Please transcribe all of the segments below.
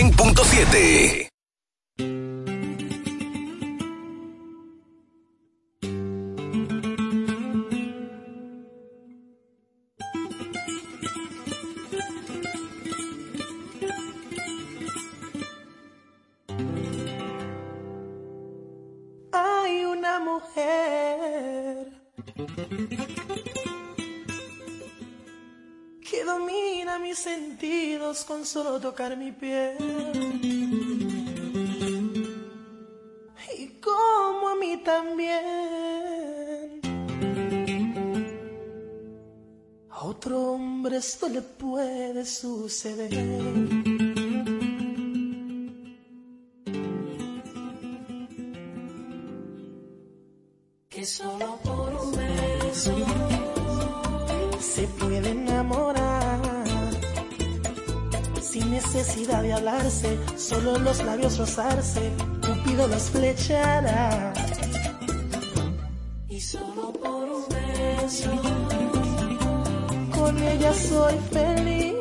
100.7. Hay una mujer que domina mis sentidos con solo tocar mi piel. Otro hombre esto le puede suceder. que solo por un beso se puede enamorar. Sin necesidad de hablarse, solo los labios rozarse, Cupido los flechará. Con ella soy feliz.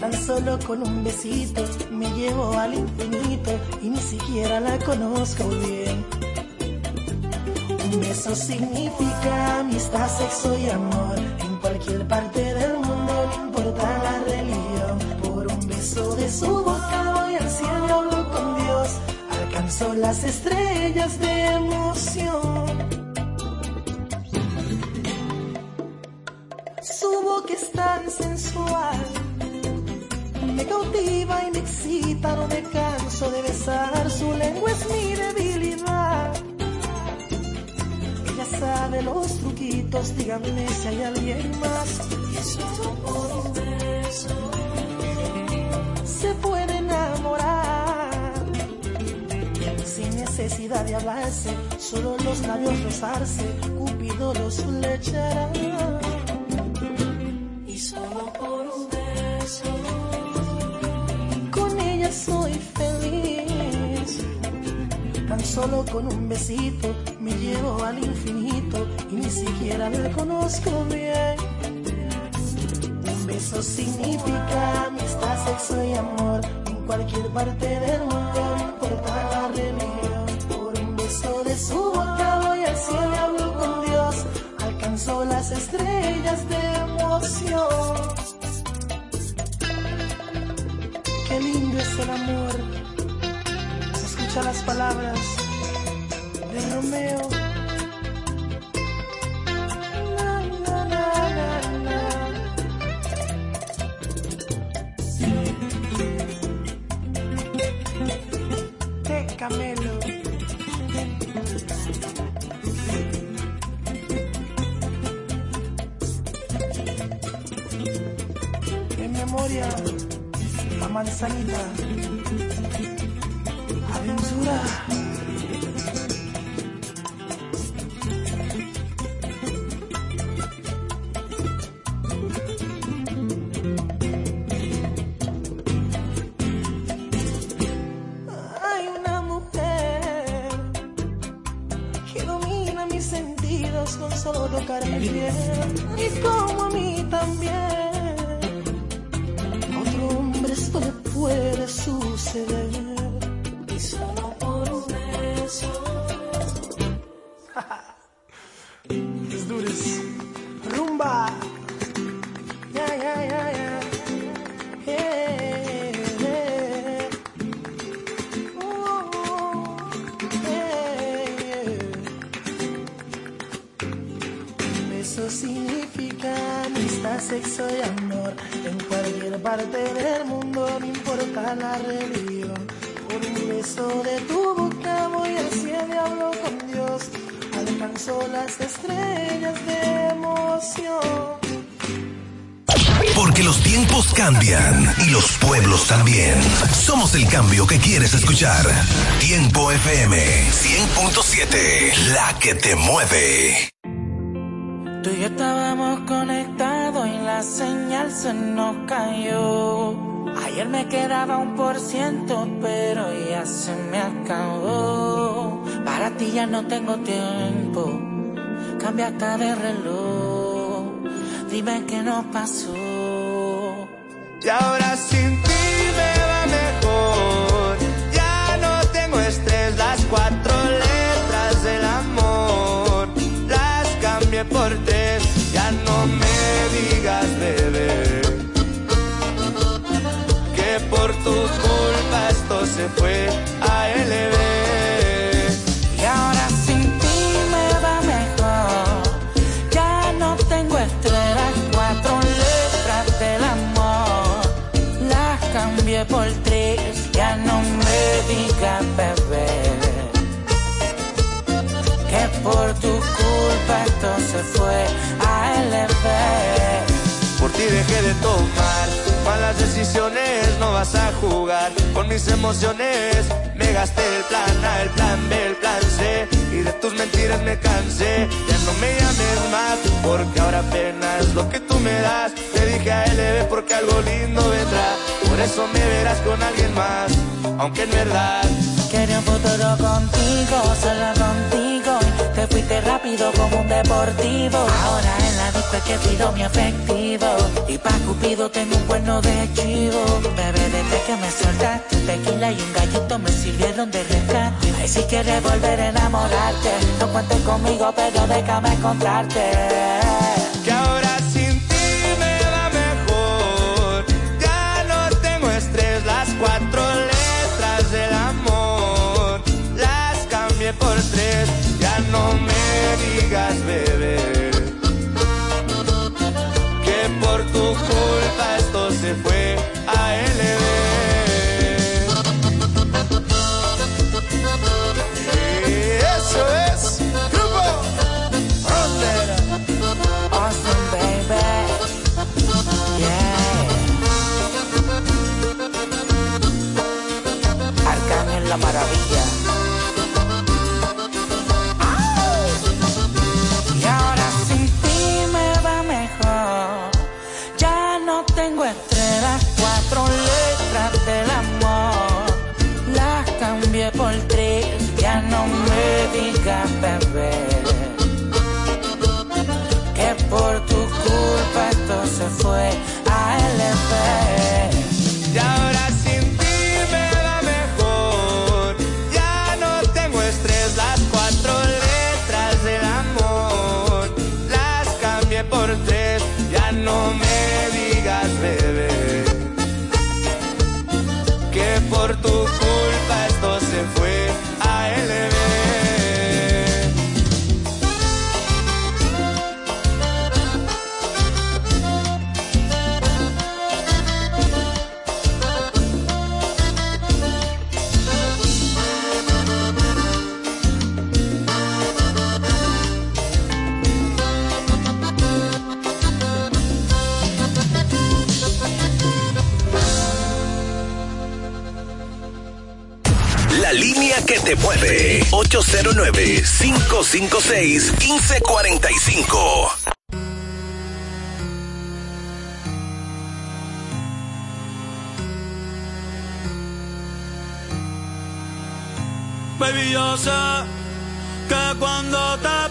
Tan solo con un besito me llevo al infinito y ni siquiera la conozco bien. Un beso significa amistad, sexo y amor. En cualquier parte del mundo, no importa la religión. Por un beso de su boca voy al cielo, hablo con Dios. Alcanzo las estrellas de emoción. Sensual. Me cautiva y me excita, no me canso de besar. Su lengua es mi debilidad sabe los truquitos, díganme si hay alguien más. Y solo por un beso se puede enamorar. Sin necesidad de hablarse, solo los labios rozarse, Cupido los flechará. Solo con un besito me llevo al infinito y ni siquiera me conozco bien. Un beso significa amistad, sexo y amor en cualquier parte del mundo, no importa la religión. Por un beso de su boca voy al cielo y hablo con Dios, alcanzo las estrellas de emoción. Qué lindo es el amor, escucha las palabras Romeo. Na, na, na. De Camelo. En memoria a Manzanita. Cambian y los pueblos también. Somos el cambio que quieres escuchar. Tiempo FM 100.7, la que te mueve. Tú y yo estábamos conectados y la señal se nos cayó. Ayer me quedaba un por ciento, pero ya se me acabó. Para ti ya no tengo tiempo, cambia hasta de reloj. Dime qué nos pasó. Y ahora sin ti me va mejor. Ya no tengo estrés, las cuatro letras del amor las cambié por tres. Ya no me digas, bebé, que por tu culpa esto se fue. Las cambié por tres, ya no me digas bebé. Que por tu culpa esto se fue a LB. Por ti dejé de tomar malas decisiones, no vas a jugar con mis emociones. Me gasté el plan A, el plan B, el plan C, y de tus mentiras me cansé. Ya no me llames más, porque ahora apenas lo que tú me das. Te dije a LB porque algo lindo vendrá, por eso me verás con alguien más, aunque en verdad. Quería un futuro contigo, solo contigo fuiste rápido como un deportivo. Ahora en la disco es que pido mi efectivo. Y pa' Cupido tengo un cuerno de chivo. Bebé, desde que me soltaste, tequila y un gallito me sirvieron de rescate. Ay, si quieres volver a enamorarte, no cuentes conmigo, pero déjame encontrarte. No me digas, bebé, que por tu culpa esto se fue a LB. eso es Grupo Frontera. Awesome, baby. Yeah. Arcángel la maravilla. Te mueve. 809-556-1545. Baby, yo sé que cuando te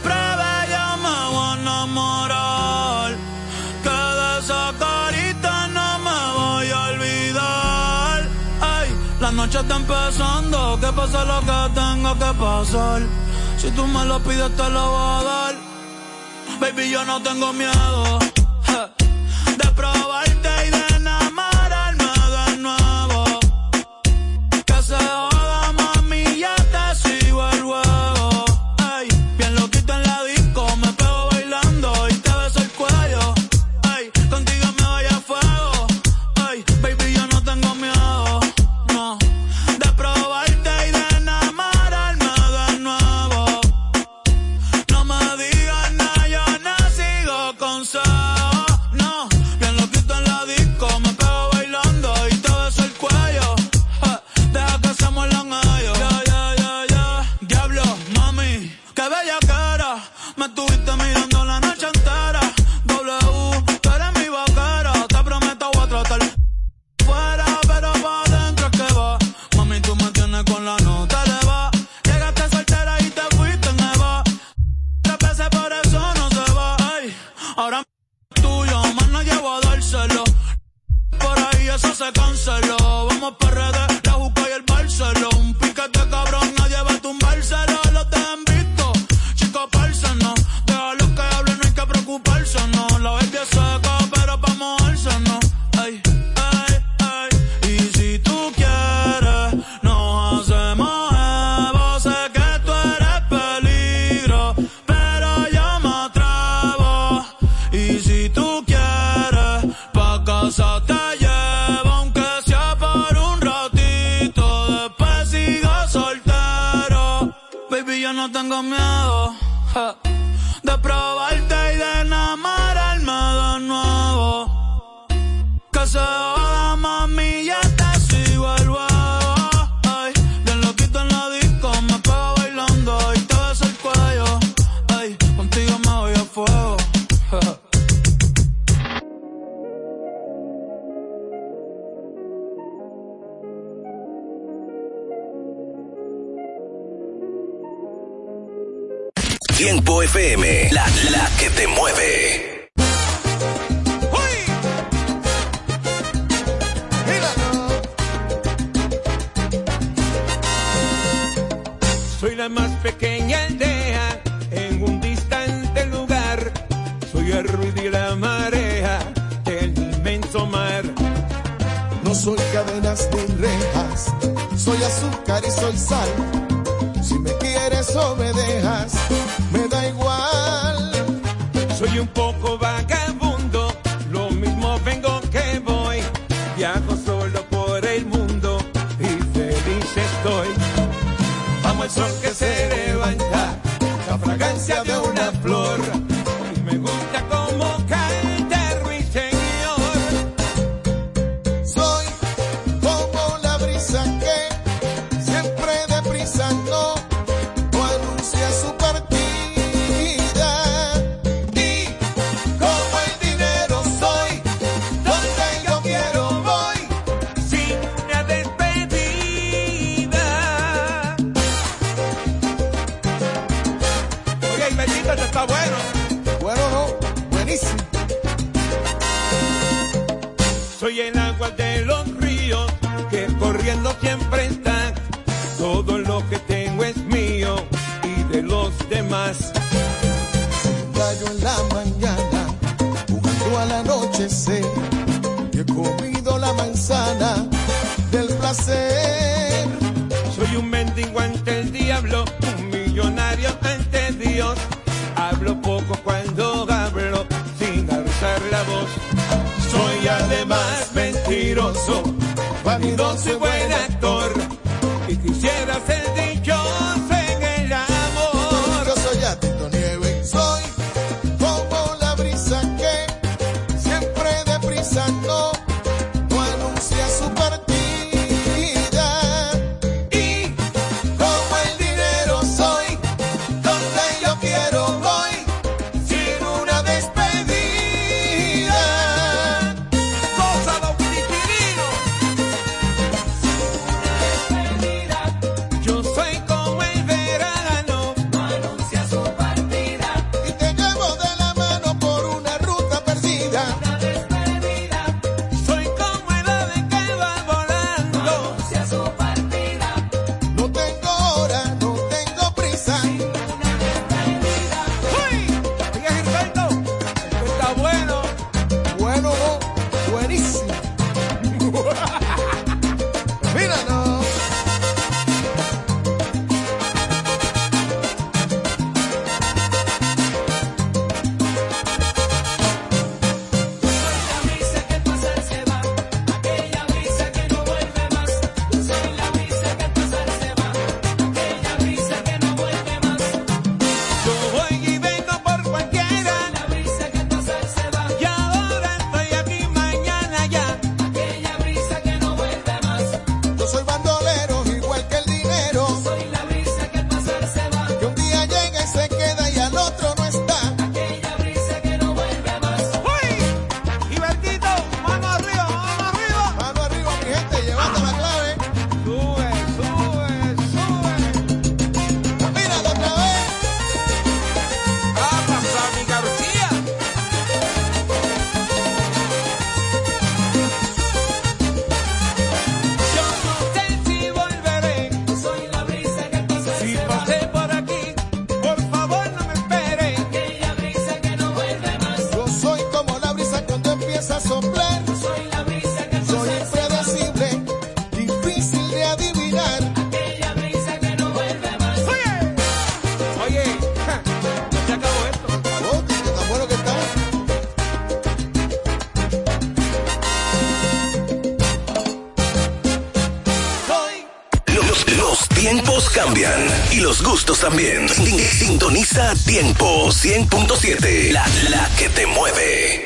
noche está empezando que pase lo que tenga que pasar. Si tú me lo pides, te lo voy a dar. Baby, yo no tengo miedo Soy cadenas de rejas, soy azúcar y soy sal. Si me quieres o me dejas, me da igual. Soy un poco vagabundo, lo mismo vengo que voy. Viajo solo por el mundo y feliz estoy. Vamos al sol que se levanta, la fragancia de un también. Sintoniza tiempo 100.7. La, la que te mueve.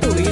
de.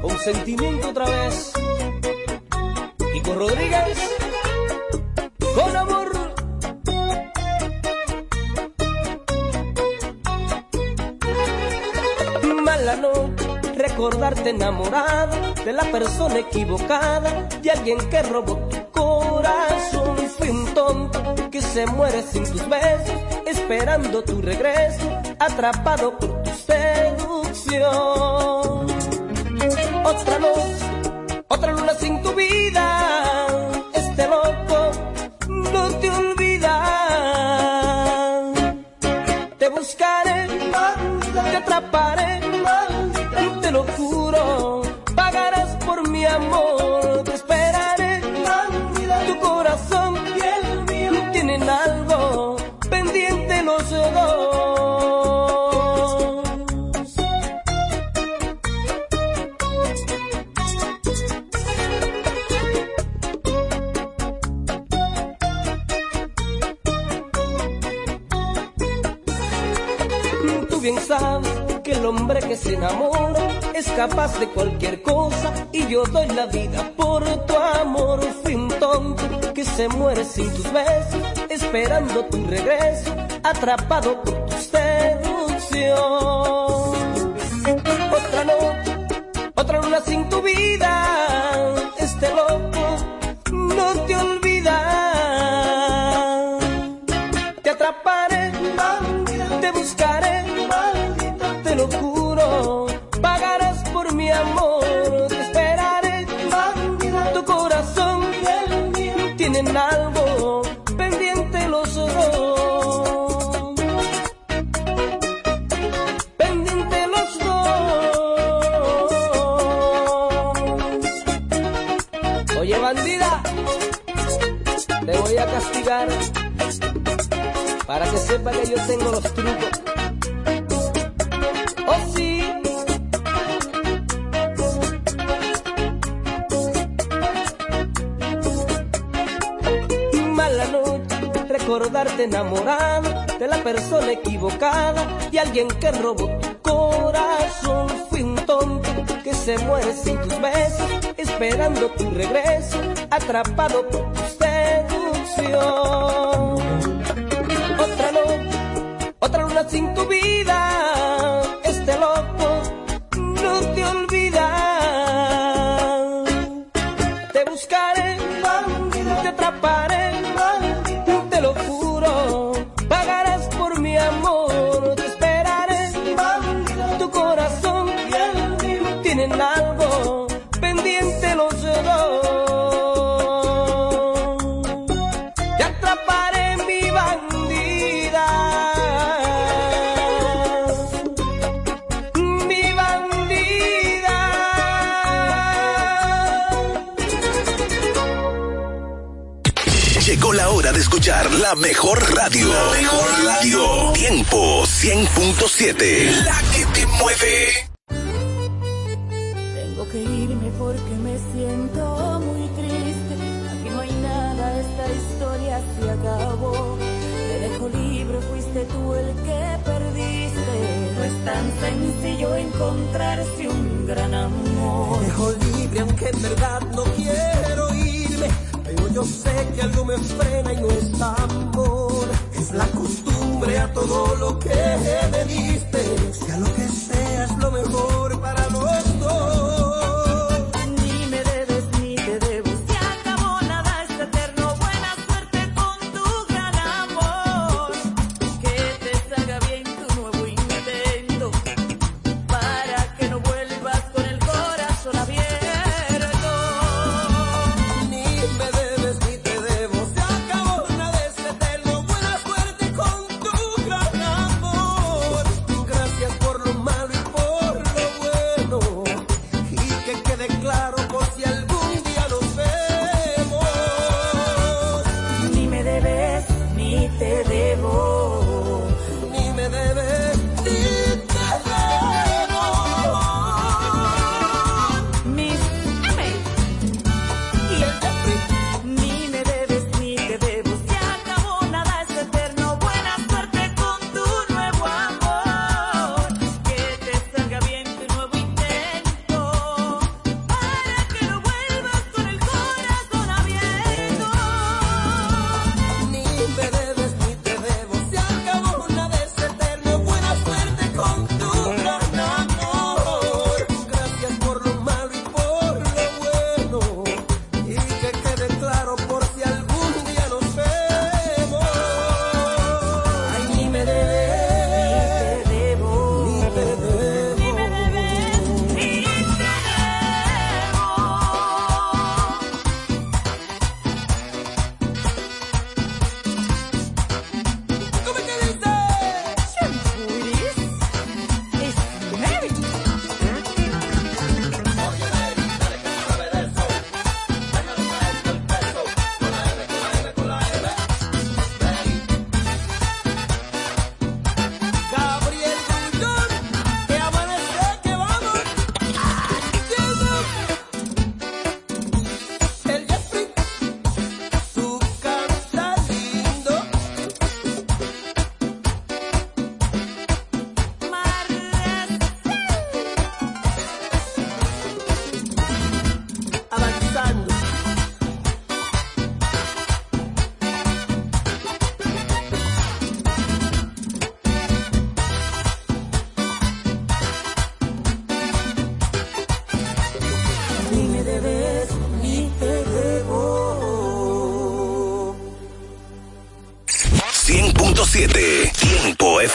Con sentimiento otra vez. Kiko Rodríguez. Con amor. Mala noche recordarte enamorada de la persona equivocada, de alguien que robó tu corazón. Fui un tonto que se muere sin tus besos, esperando tu regreso, atrapado por la vida por tu amor. Fui un tonto que se muere sin tus besos, esperando tu regreso, atrapado por tu seducción. Otra noche, otra luna sin tu vida sepa que yo tengo los trucos. Oh sí. Mala noche, recordarte enamorado de la persona equivocada y alguien que robó tu corazón. Fui un tonto que se muere sin tus besos, esperando tu regreso, atrapado por tu seducción. sin tu vida. mejor radio. La radio. Tiempo 100.7. La que te mueve.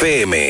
FM.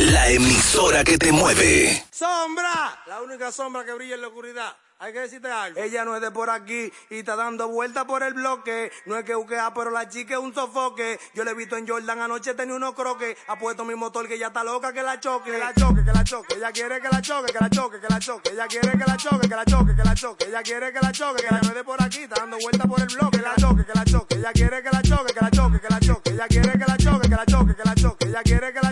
La emisora que te mueve. Sombra, la única sombra que brilla en la oscuridad. Hay que decirte algo. Ella no es de por aquí y está dando vuelta por el bloque. No es que buquea, pero la chica es un sofoque. Yo le he visto en Jordan anoche tenía unos croques. Ha puesto mi motor que ya está loca que la choque. Que la choque, que la choque. Ella quiere que la choque, que la choque, que la choque. Ella quiere que la choque, que la choque, que la choque. Ella quiere que la choque, que la de por aquí. Está dando vuelta por el bloque. Que la choque, que la choque. Ella quiere que la choque, que la choque, que la choque. Ella quiere que la choque, que la choque, que la choque. Ella quiere que la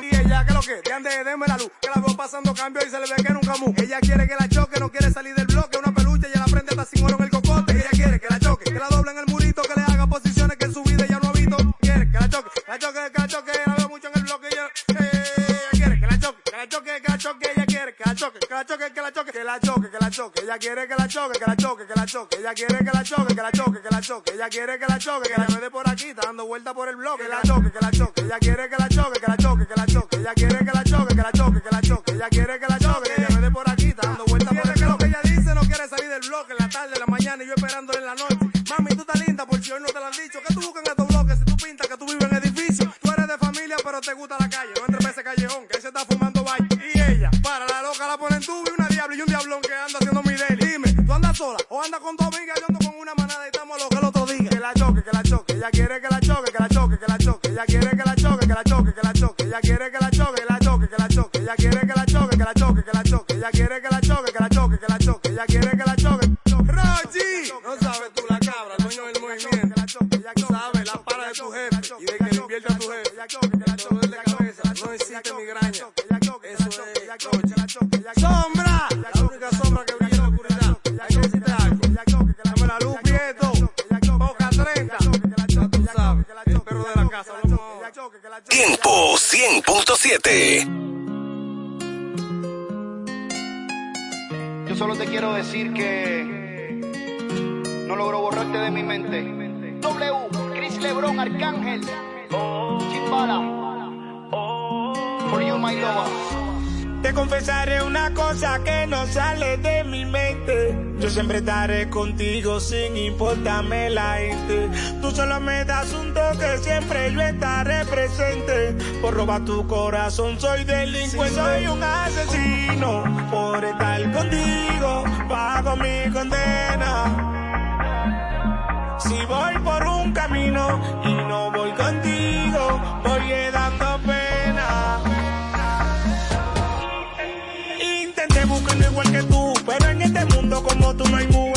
bien. Ella que lo que, que ande, deme la luz. Que la veo pasando cambio y se le ve que nunca mu. Ella quiere que la choque, no quiere salir del bloque. Una peluche y la prende hasta sin oro en el cocote. Ella quiere que la choque, que la doble en el murito, que le haga posiciones que en su vida ya no ha visto. Quiere que la choque, que la choque, que la choque. La veo mucho en el bloque. Ella, ella quiere que la choque, que la choque, que la choque. Ella quiere que la choque, que la choque, que la choque. Que la choque, que la choque. Ella quiere que la choque, que la choque, que la. Ella quiere que la choque, que la choque, que la choque. Ella quiere que la choque, que la de por aquí. Está dando vuelta por el bloque. Que la choque, que la choque. Ella quiere que la choque, que la choque, que la choque. Ella quiere que la choque, que la choque, que la choque. Ella quiere que la choque, que no de por aquí. Está dando vuelta por el bloque. Ella dice no quiere salir del bloque en la tarde, en la mañana y yo esperándole en la noche. Mami, tú estás linda por si hoy no te lo han dicho. ¿Qué tú buscas en estos bloques si tú pintas que tú vives en edificio? Tú eres de familia, pero te gusta la calle. Ella quiere que la 100.7. Yo solo te quiero decir que no logro borrarte de mi mente. W, Chris Lebron, Arcángel, Chimbala, for you my lover. Confesaré una cosa que no sale de mi mente. Yo siempre estaré contigo sin importarme la gente. Tú solo me das un toque, siempre yo estaré presente. Por robar tu corazón soy delincuente, soy un asesino. Por estar contigo pago mi condena. Si voy por un camino y no voy contigo, voy dando tú no hay mujer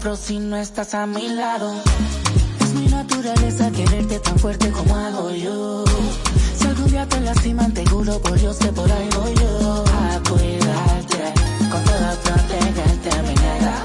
sufro si no estás a mi lado. Es mi naturaleza quererte tan fuerte como hago yo. Si algún día te lastiman, te juro por Dios que por ahí voy yo. A cuidarte, con todo protegerte, mi negra.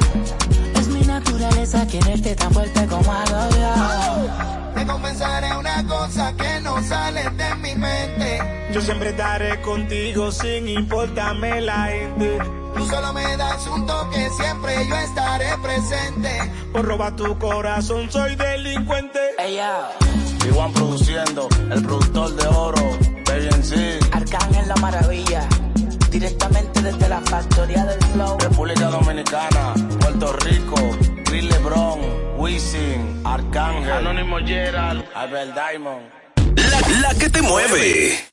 Es mi naturaleza quererte tan fuerte como hago yo. Te confesaré una cosa que no sale de mi mente. Yo siempre estaré contigo sin importarme la gente. Tú solo me das un toque, siempre yo estaré presente. Por robar tu corazón soy delincuente. Ella, Iguan produciendo, el productor de oro, sí. Arcángel la maravilla. Directamente desde la factoría del flow. República Dominicana, Puerto Rico, Chris Lebron, Wisin, Arcángel, Anónimo Gerald, Albert Diamond. La, la que te mueve.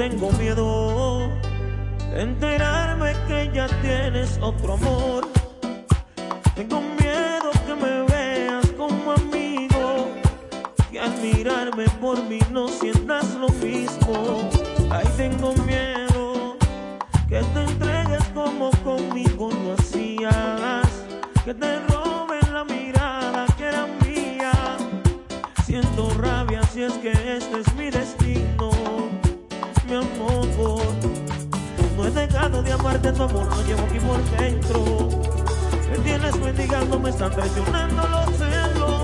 Tengo miedo de enterarme que ya tienes otro amor. Tengo miedo que me veas como amigo, que al mirarme por mí no sientas lo mismo. Ay, tengo miedo que te entregues como conmigo lo hacías, que te De amarte, tu amor lo llevo aquí por dentro. Me tienes mendigando, me están traicionando los celos.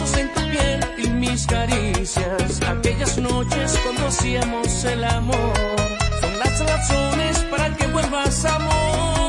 besos en tu piel y mis caricias. Aquellas noches cuando el amor son las razones para que vuelvas amor.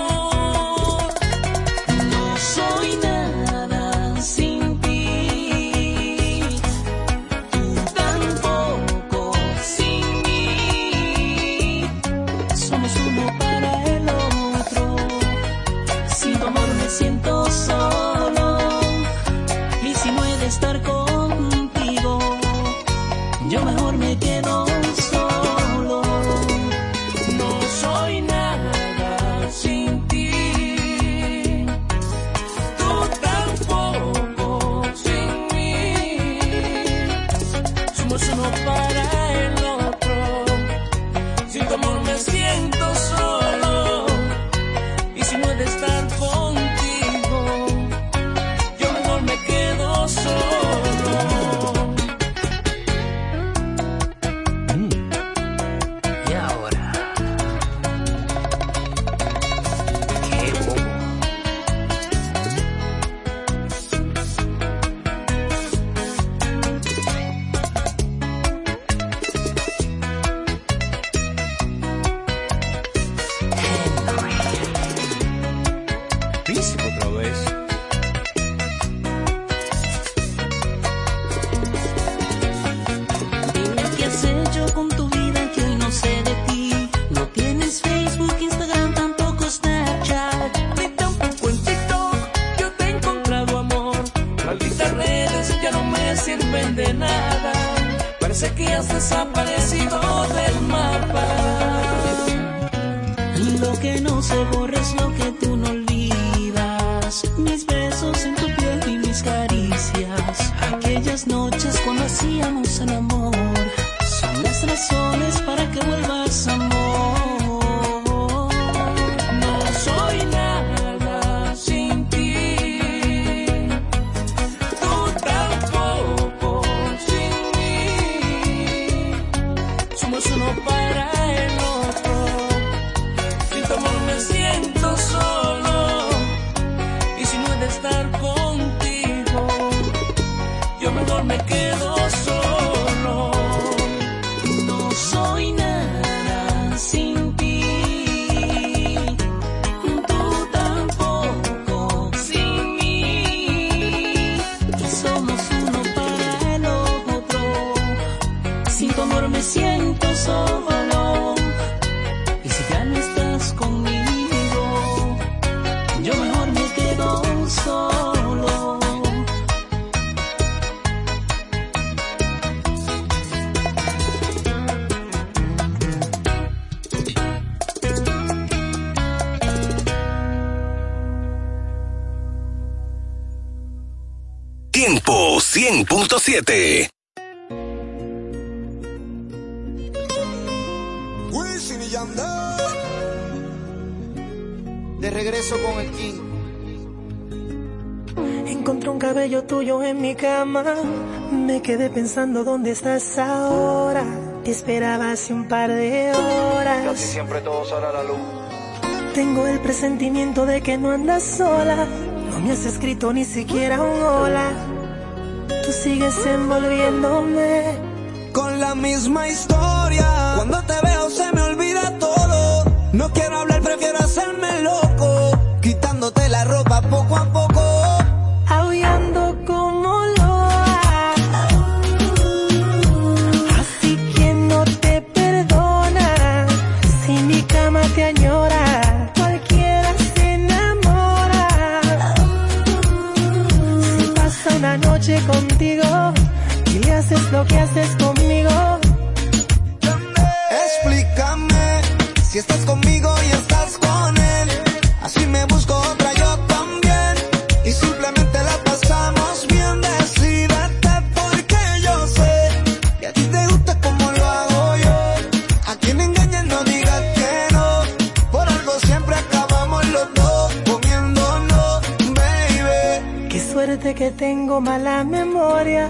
100.7. Wisin y Yandel. De regreso con el King. Encontré un cabello tuyo en mi cama. Me quedé pensando dónde estás ahora. Te esperaba hace un par de horas. Casi siempre todo sale a la luz. Tengo el presentimiento de que no andas sola. No me has escrito ni siquiera un hola. Tú sigues envolviéndome. Con la misma historia. Cuando te veo se me olvida todo. No quiero hablar, prefiero hacerme loco. Quitándote la ropa poco a poco. Haces conmigo. Explícame si estás conmigo y estás con él. Así me busco otra yo también. Y simplemente la pasamos bien. Decídete porque yo sé que a ti te gusta como lo hago yo. A quien engañas no digas que no. Por algo siempre acabamos los dos comiéndonos, baby. Qué suerte que tengo mala memoria.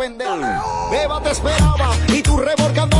pendejo. Beba te esperaba y tú revolcando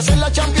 es en la Champions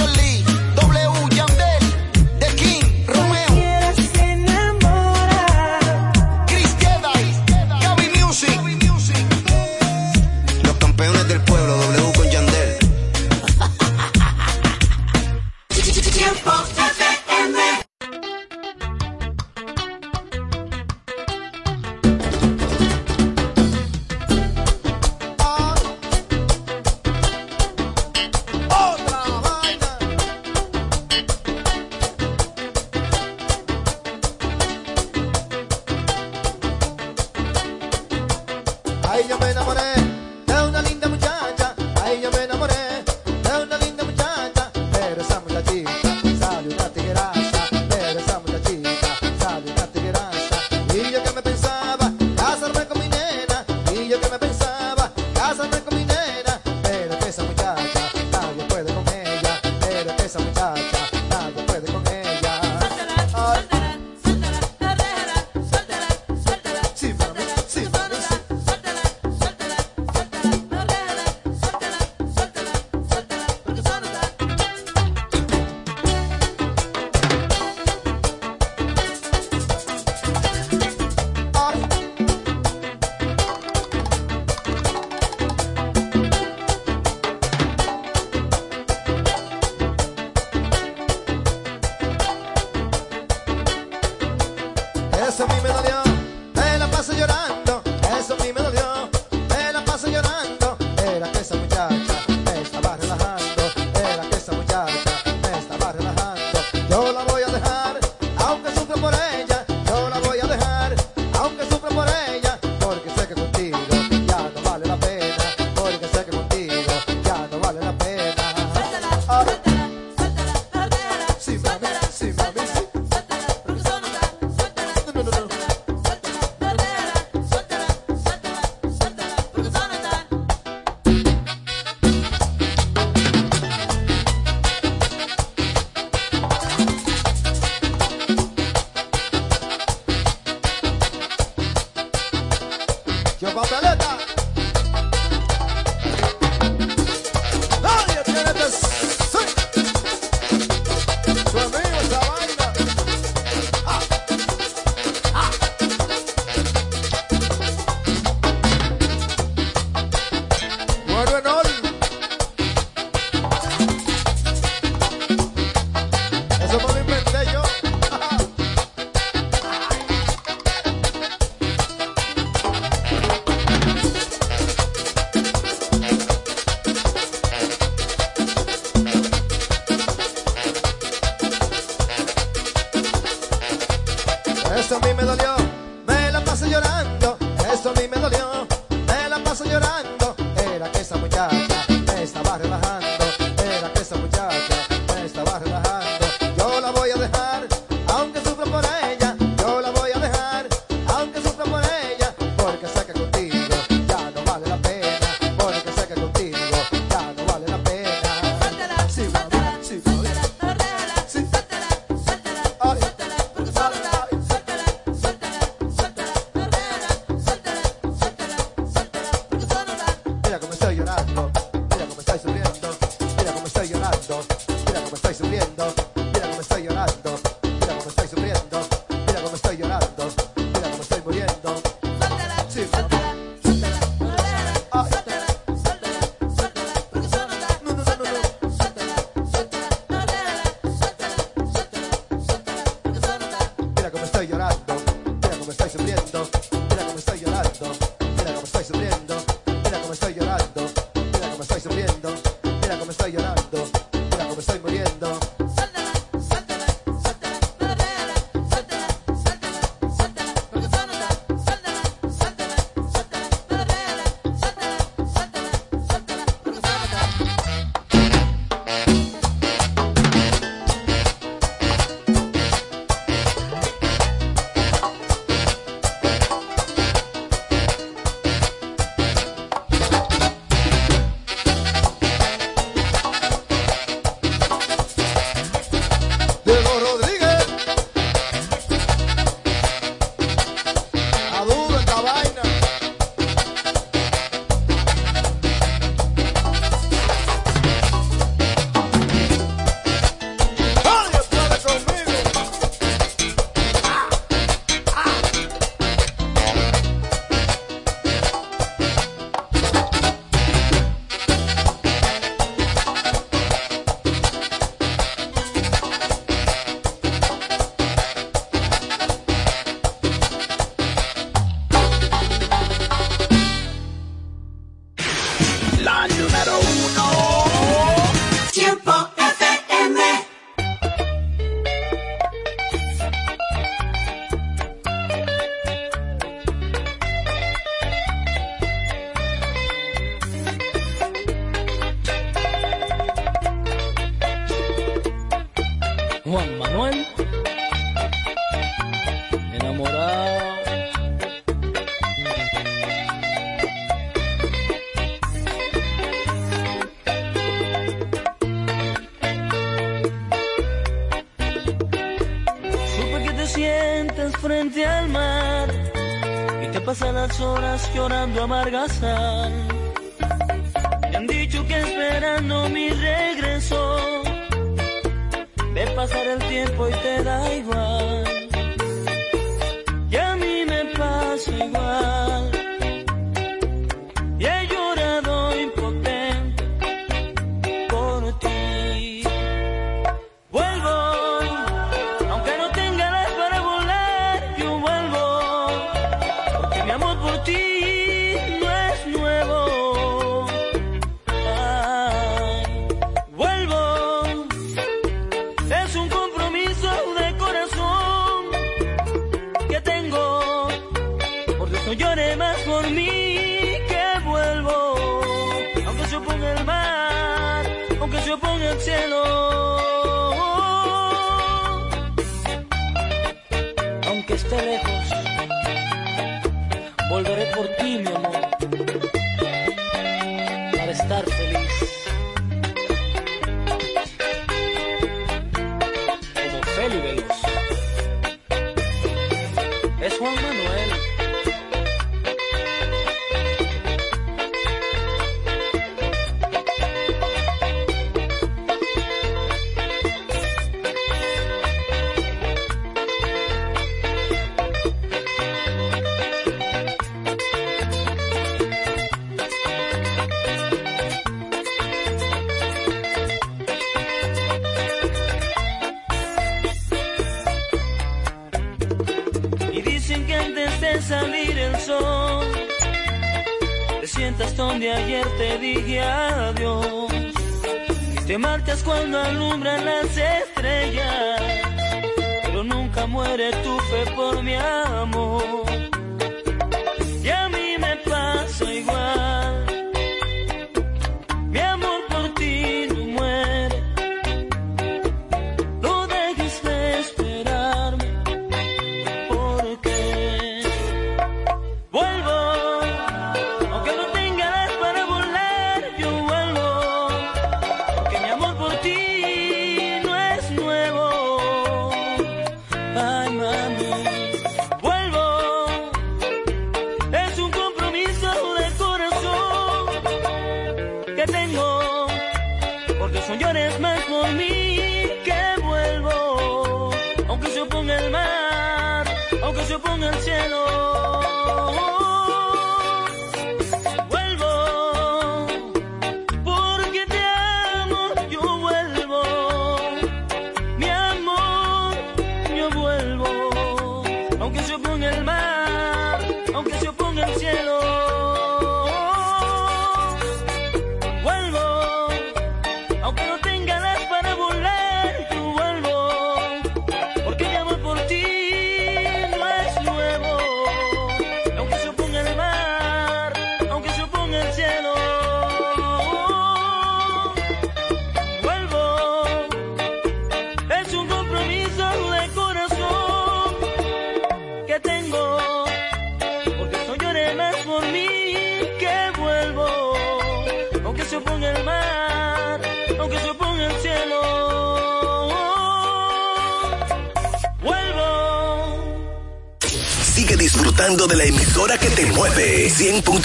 llorando amargas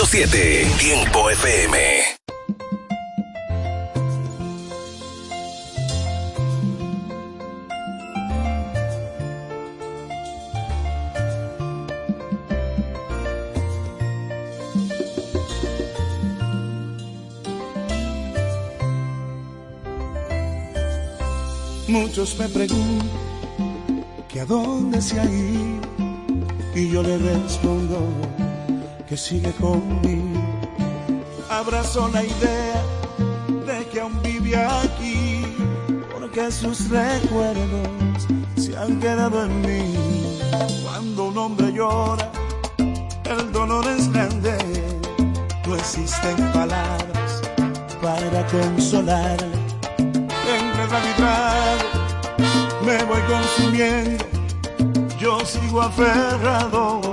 107, Tiempo FM. Muchos me preguntan que a dónde se ha ido y yo le respondo que sigue conmigo. abrazo la idea de que aún vive aquí, porque sus recuerdos se han quedado en mí. Cuando un hombre llora, el dolor es grande, no existen palabras para consolarle. Entre la me voy consumiendo, yo sigo aferrado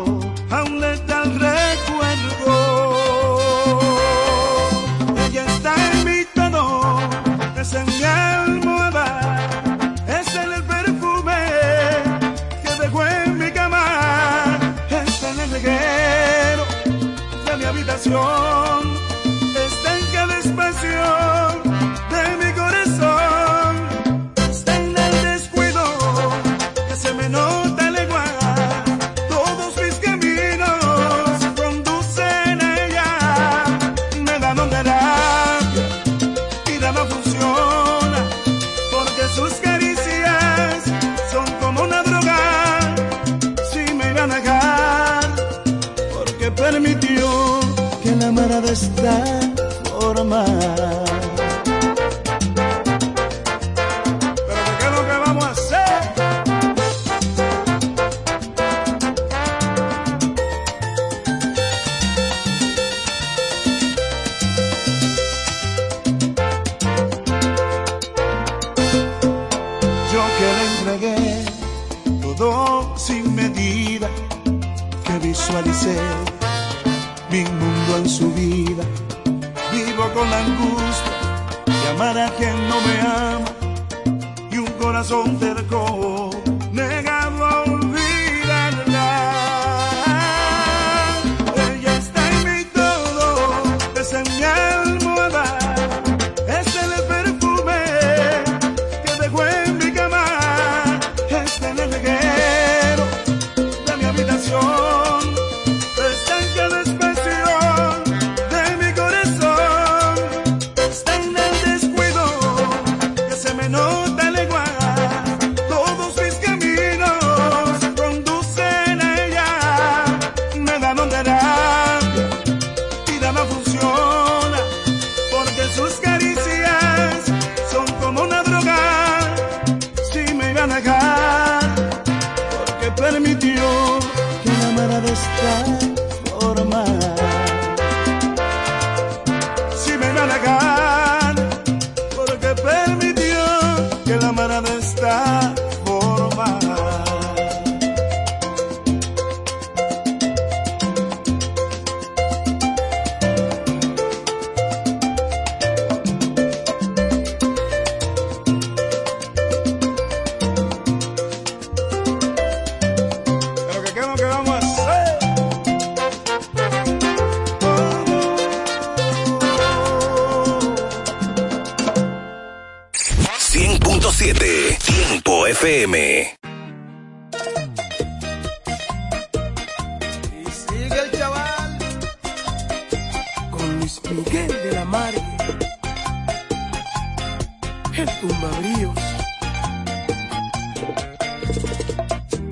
Señor.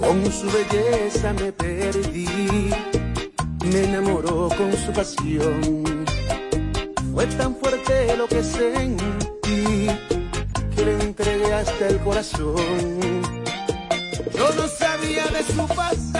Con su belleza me perdí, me enamoró con su pasión. Fue tan fuerte lo que sentí, que le entregué hasta el corazón. Yo no sabía de su pasado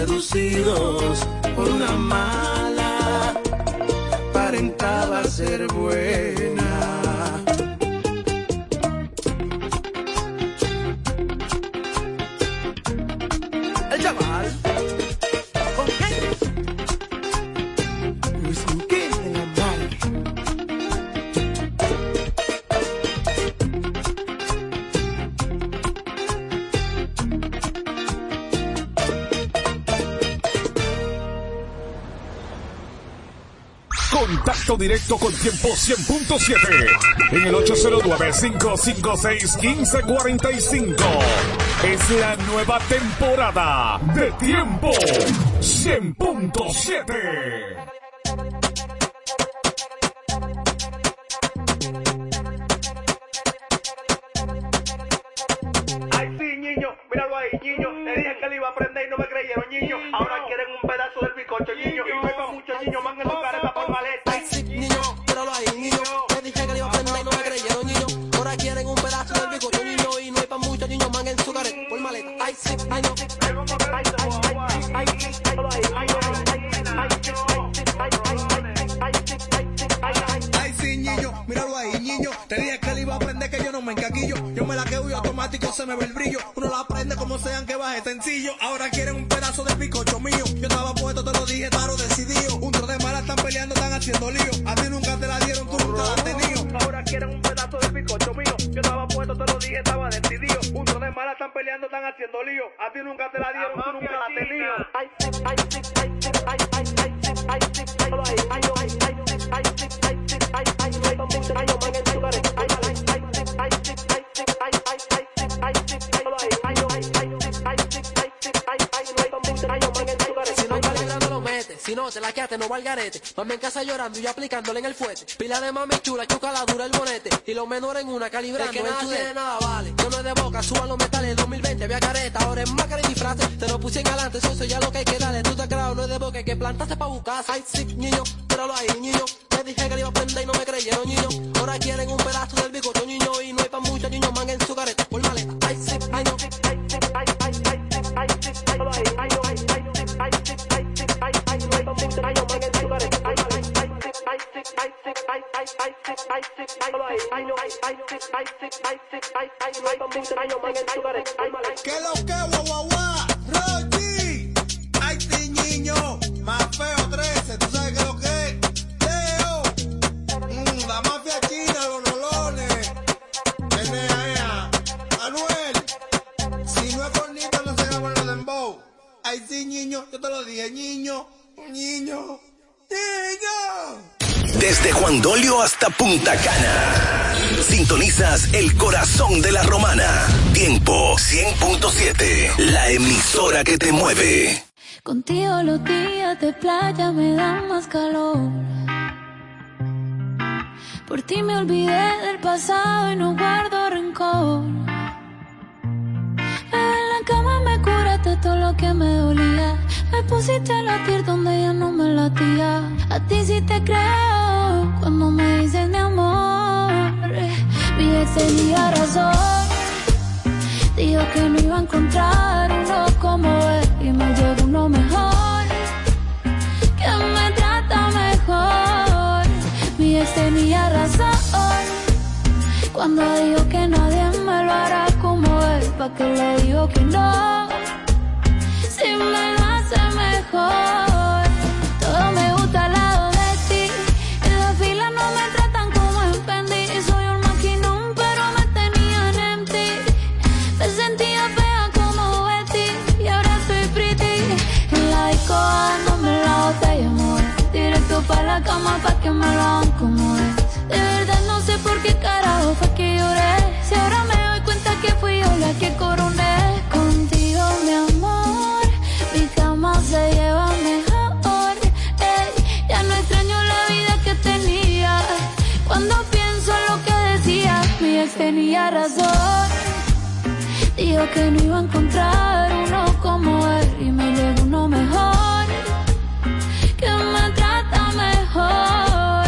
seducidos por una mala, aparentaba ser buena. directo con tiempo 100.7 en el 809-556-1545. Es la nueva temporada de tiempo 100.7. Mami en casa llorando y yo aplicándole en el fuete. Pila de mami chula, chuca la dura el bonete. Y los menores en una calibrando. Es que nada tiene nada, vale. Yo no es de boca, suban los metales. 2020 había careta, ahora es máscara y disfraz. Te lo puse en galante, eso ya lo que hay que darle. Tú te creas, no es de boca, que plantaste pa' buscar. Ay, Yo te lo dije, niño. Niño. Niño. Desde Juan Dolio hasta Punta Cana. Sintonizas el corazón de la romana. Tiempo 100.7. La emisora que te mueve. Contigo los días de playa me dan más calor. Por ti me olvidé del pasado y no guardo rencor. Bebé, en la cama me curaste todo lo que me dolía. Me pusiste a latir donde ya no me latía. A ti sí te creo cuando me dices mi amor. Mi ex tenía razón. Dijo que no iba a encontrar uno como él y me llegó uno mejor. Que me trata mejor. Mi ex tenía razón. Cuando dijo que nadie me lo hará como él, pa' que le digo que no. Mejor. Todo me gusta al lado de ti. En la fila no me tratan como en Fendi. Soy un maquinón, pero me tenían en ti. Me sentía fea como Betty y ahora soy pretty. En la disco dándome la botella, amor. Directo pa' la cama pa' que me lo hagan como es. De verdad no sé por qué carajo fue que lloré. Si ahora me doy cuenta que fui yo la que coroné. Dijo que no iba a encontrar uno como él y me llegó uno mejor. Que me trata mejor.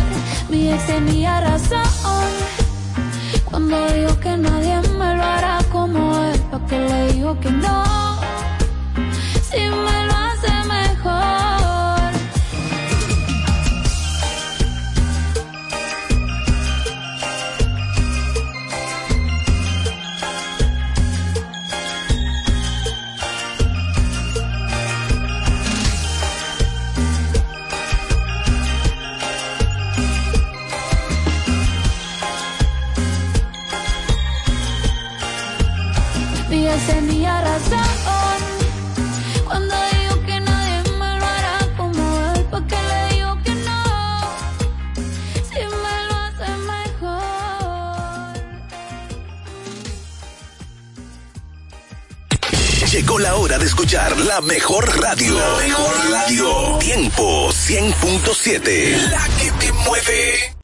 Mi ex tenía razón. Cuando dijo que nadie me lo hará como él, pa' que le digo que no. Si me Llegó la hora de escuchar la mejor radio. La mejor radio. Tiempo 100.7. La que te mueve.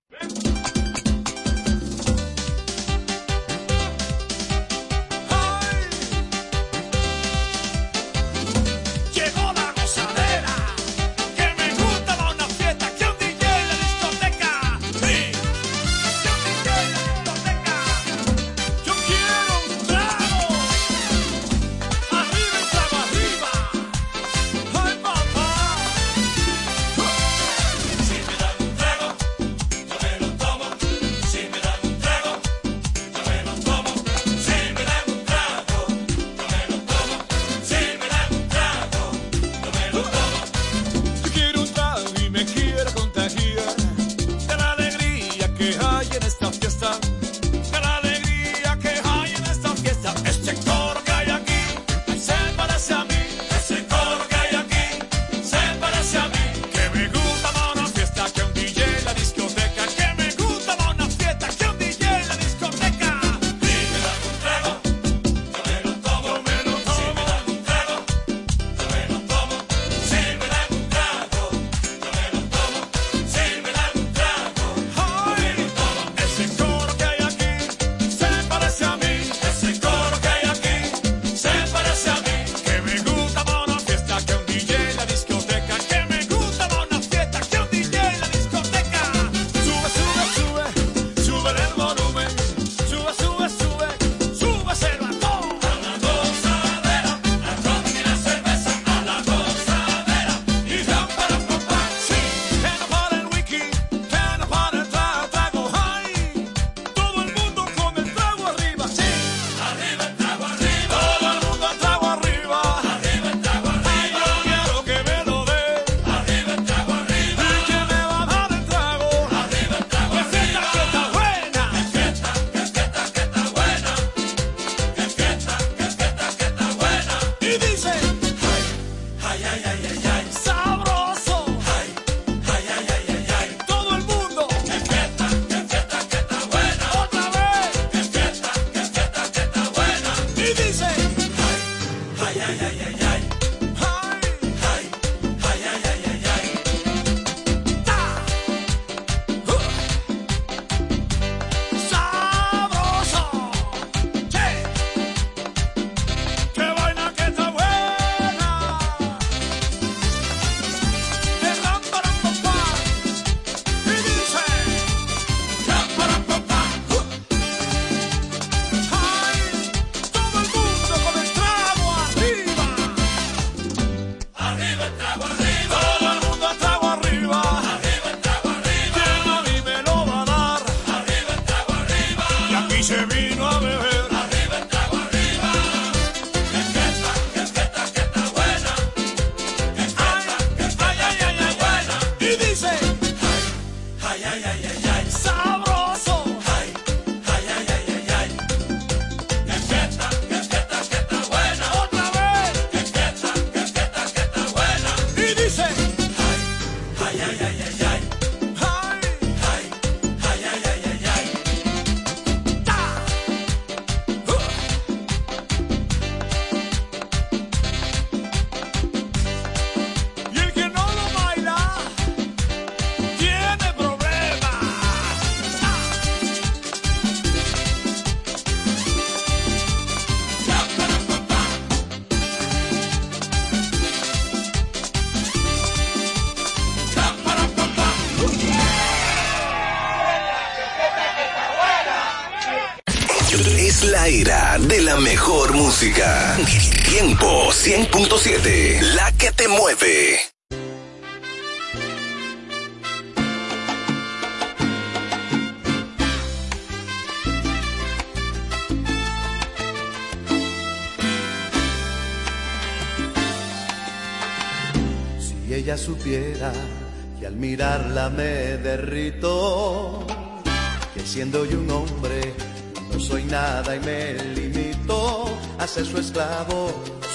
Tiempo 100.7,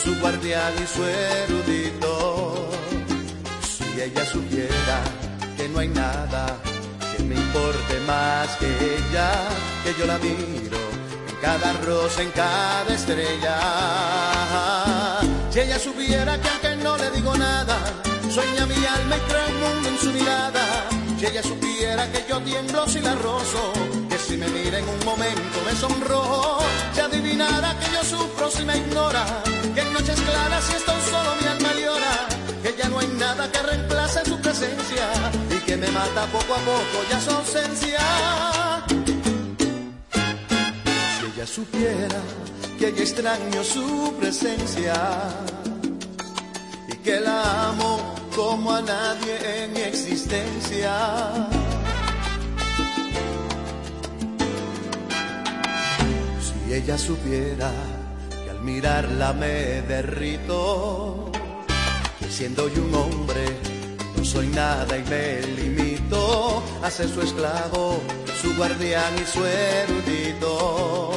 su guardián y su erudito. Si ella supiera que no hay nada que me importe más que ella, que yo la miro en cada rosa, en cada estrella. Si ella supiera que aunque no le digo nada, sueña mi alma y crea un mundo en su mirada. Si ella supiera que yo tiemblo si la rozo, que si me mira en un momento me sonrojo, si adivinara que si me ignora, que en noches claras si estoy solo mi alma llora, que ya no hay nada que reemplace su presencia y que me mata poco a poco ya su ausencia. Si ella supiera que yo extraño su presencia y que la amo como a nadie en mi existencia. Si ella supiera mirarla me derrito, que siendo yo un hombre no soy nada y me limito a ser su esclavo, su guardián y su erudito.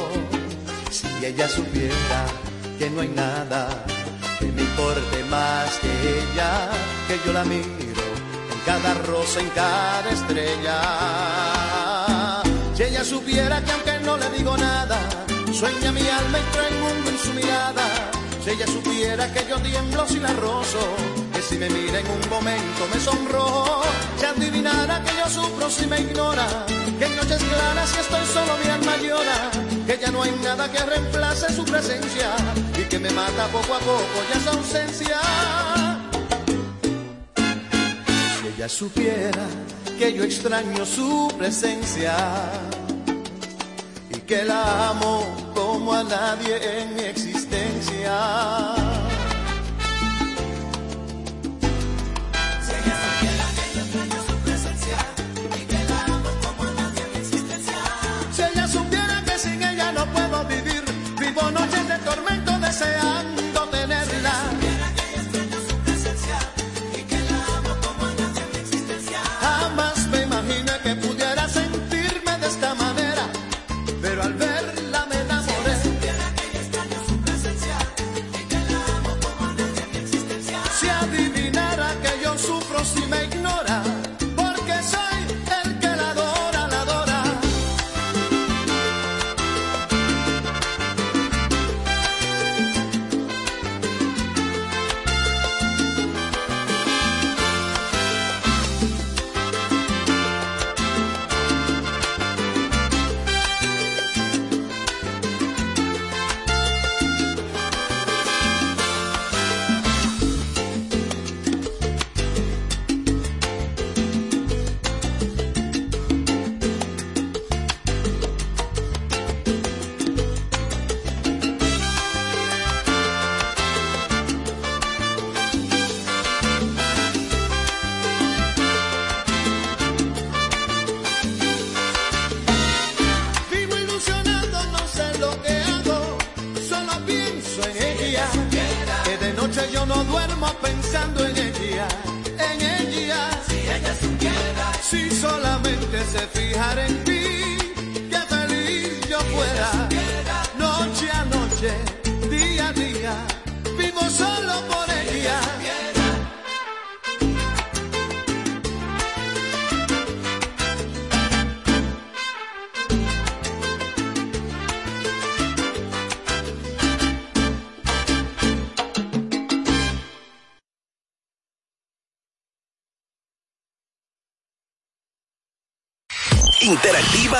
Si ella supiera que no hay nada que me importe más que ella, que yo la miro en cada rosa, en cada estrella. Si ella supiera que aunque no le digo nada, sueña mi alma y trae el mundo en su mirada. Si ella supiera que yo tiemblo si la rozo, que si me mira en un momento me sonrojo, si adivinara que yo sufro si me ignora, que en noches claras si estoy solo mi alma llora, que ya no hay nada que reemplace su presencia y que me mata poco a poco ya su ausencia. Si ella supiera que yo extraño su presencia y que la amo como a nadie en mi existencia.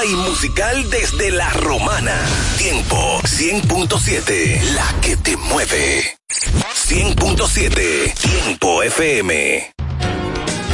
Y musical desde La Romana. Tiempo 100.7, la que te mueve. 100.7, Tiempo FM.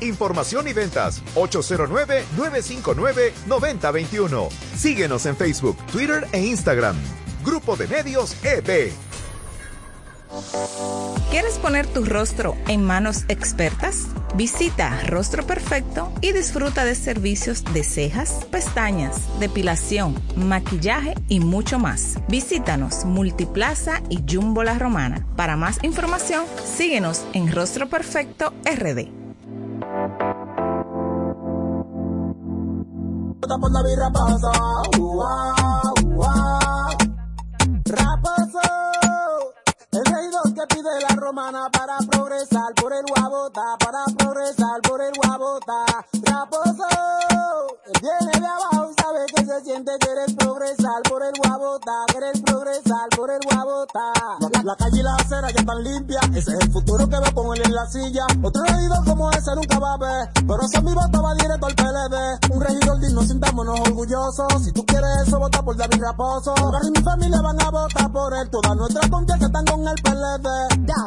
Información y ventas 809-959-9021. Síguenos en Facebook, Twitter e Instagram. Grupo de Medios E EB. ¿Quieres poner tu rostro en manos expertas? Visita Rostro Perfecto y disfruta de servicios de cejas, pestañas, depilación, maquillaje y mucho más. Visítanos Multiplaza y Jumbo La Romana. Para más información, síguenos en Rostro Perfecto RD. Por la birra pasa. Ua, ua. Raposo. El regidor que pide la romana para progresar por el guabota, para progresar por el guabota. Raposo. Él viene de abajo y sabe que se siente querer progresar por el guabota, querer progresar por el guabota. La, la calle y la acera ya están limpias, ese es el futuro que veo con él en la silla. Otro regidor como ese nunca va a ver, pero ese mi voto va directo al PLD. Un regidor digno, sintámonos orgullosos. Si tú quieres eso, vota por David Raposo. Barry y mi familia van a votar por él, toda nuestra confianza están con el PLD.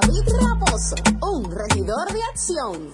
Un regidor de acción.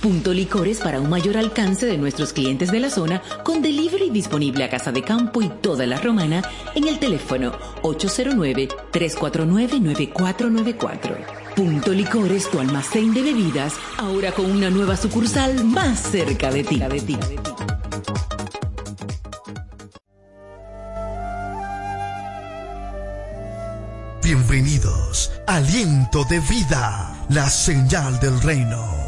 Punto Licores para un mayor alcance de nuestros clientes de la zona con delivery disponible a Casa de Campo y toda la Romana en el teléfono 809-349-9494. Punto Licores, tu almacén de bebidas, ahora con una nueva sucursal más cerca de ti. De ti. Bienvenidos, aliento de vida, la señal del reino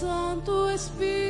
Santo Espíritu.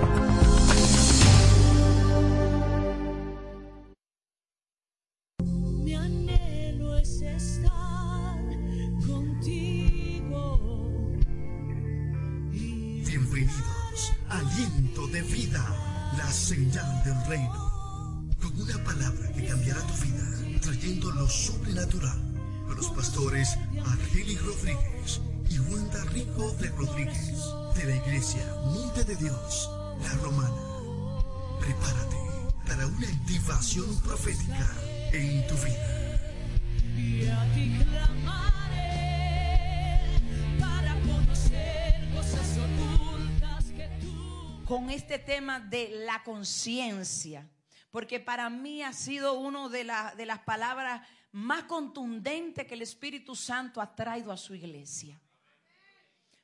Rodríguez y Wanda Rico de Rodríguez de la iglesia Monte de Dios, la Romana. Prepárate para una activación profética en tu vida. Y a ti clamaré para conocer cosas ocultas que tú. con este tema de la conciencia, porque para mí ha sido una de, la- de las palabras más contundentes que el Espíritu Santo ha traído a su iglesia.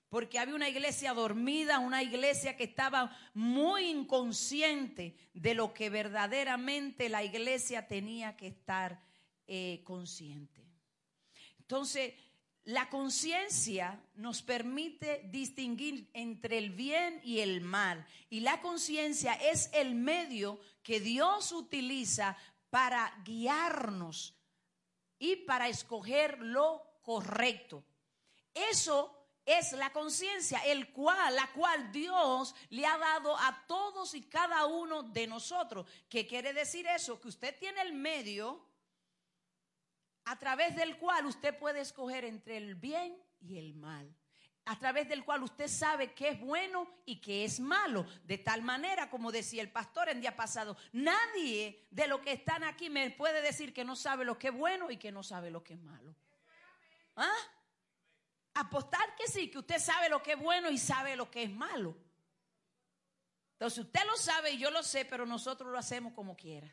Porque había una iglesia dormida, una iglesia que estaba muy inconsciente de lo que verdaderamente la iglesia tenía que estar eh, consciente. Entonces, la conciencia nos permite distinguir entre el bien y el mal. Y la conciencia es el medio que Dios utiliza para guiarnos y para escoger lo correcto. Eso es la conciencia, el cual, la cual Dios le ha dado a todos y cada uno de nosotros. ¿Qué quiere decir eso? Que usted tiene el medio a través del cual usted puede escoger entre el bien y el mal. A través del cual usted sabe qué es bueno y qué es malo. De tal manera, como decía el pastor en día pasado, nadie de los que están aquí me puede decir que no sabe lo que es bueno y que no sabe lo que es malo. ¿Ah? Apostar que sí, que usted sabe lo que es bueno y sabe lo que es malo. Entonces usted lo sabe y yo lo sé, pero nosotros lo hacemos como quiera.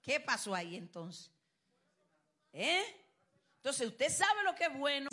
¿Qué pasó ahí entonces? ¿Eh? Entonces usted sabe lo que es bueno.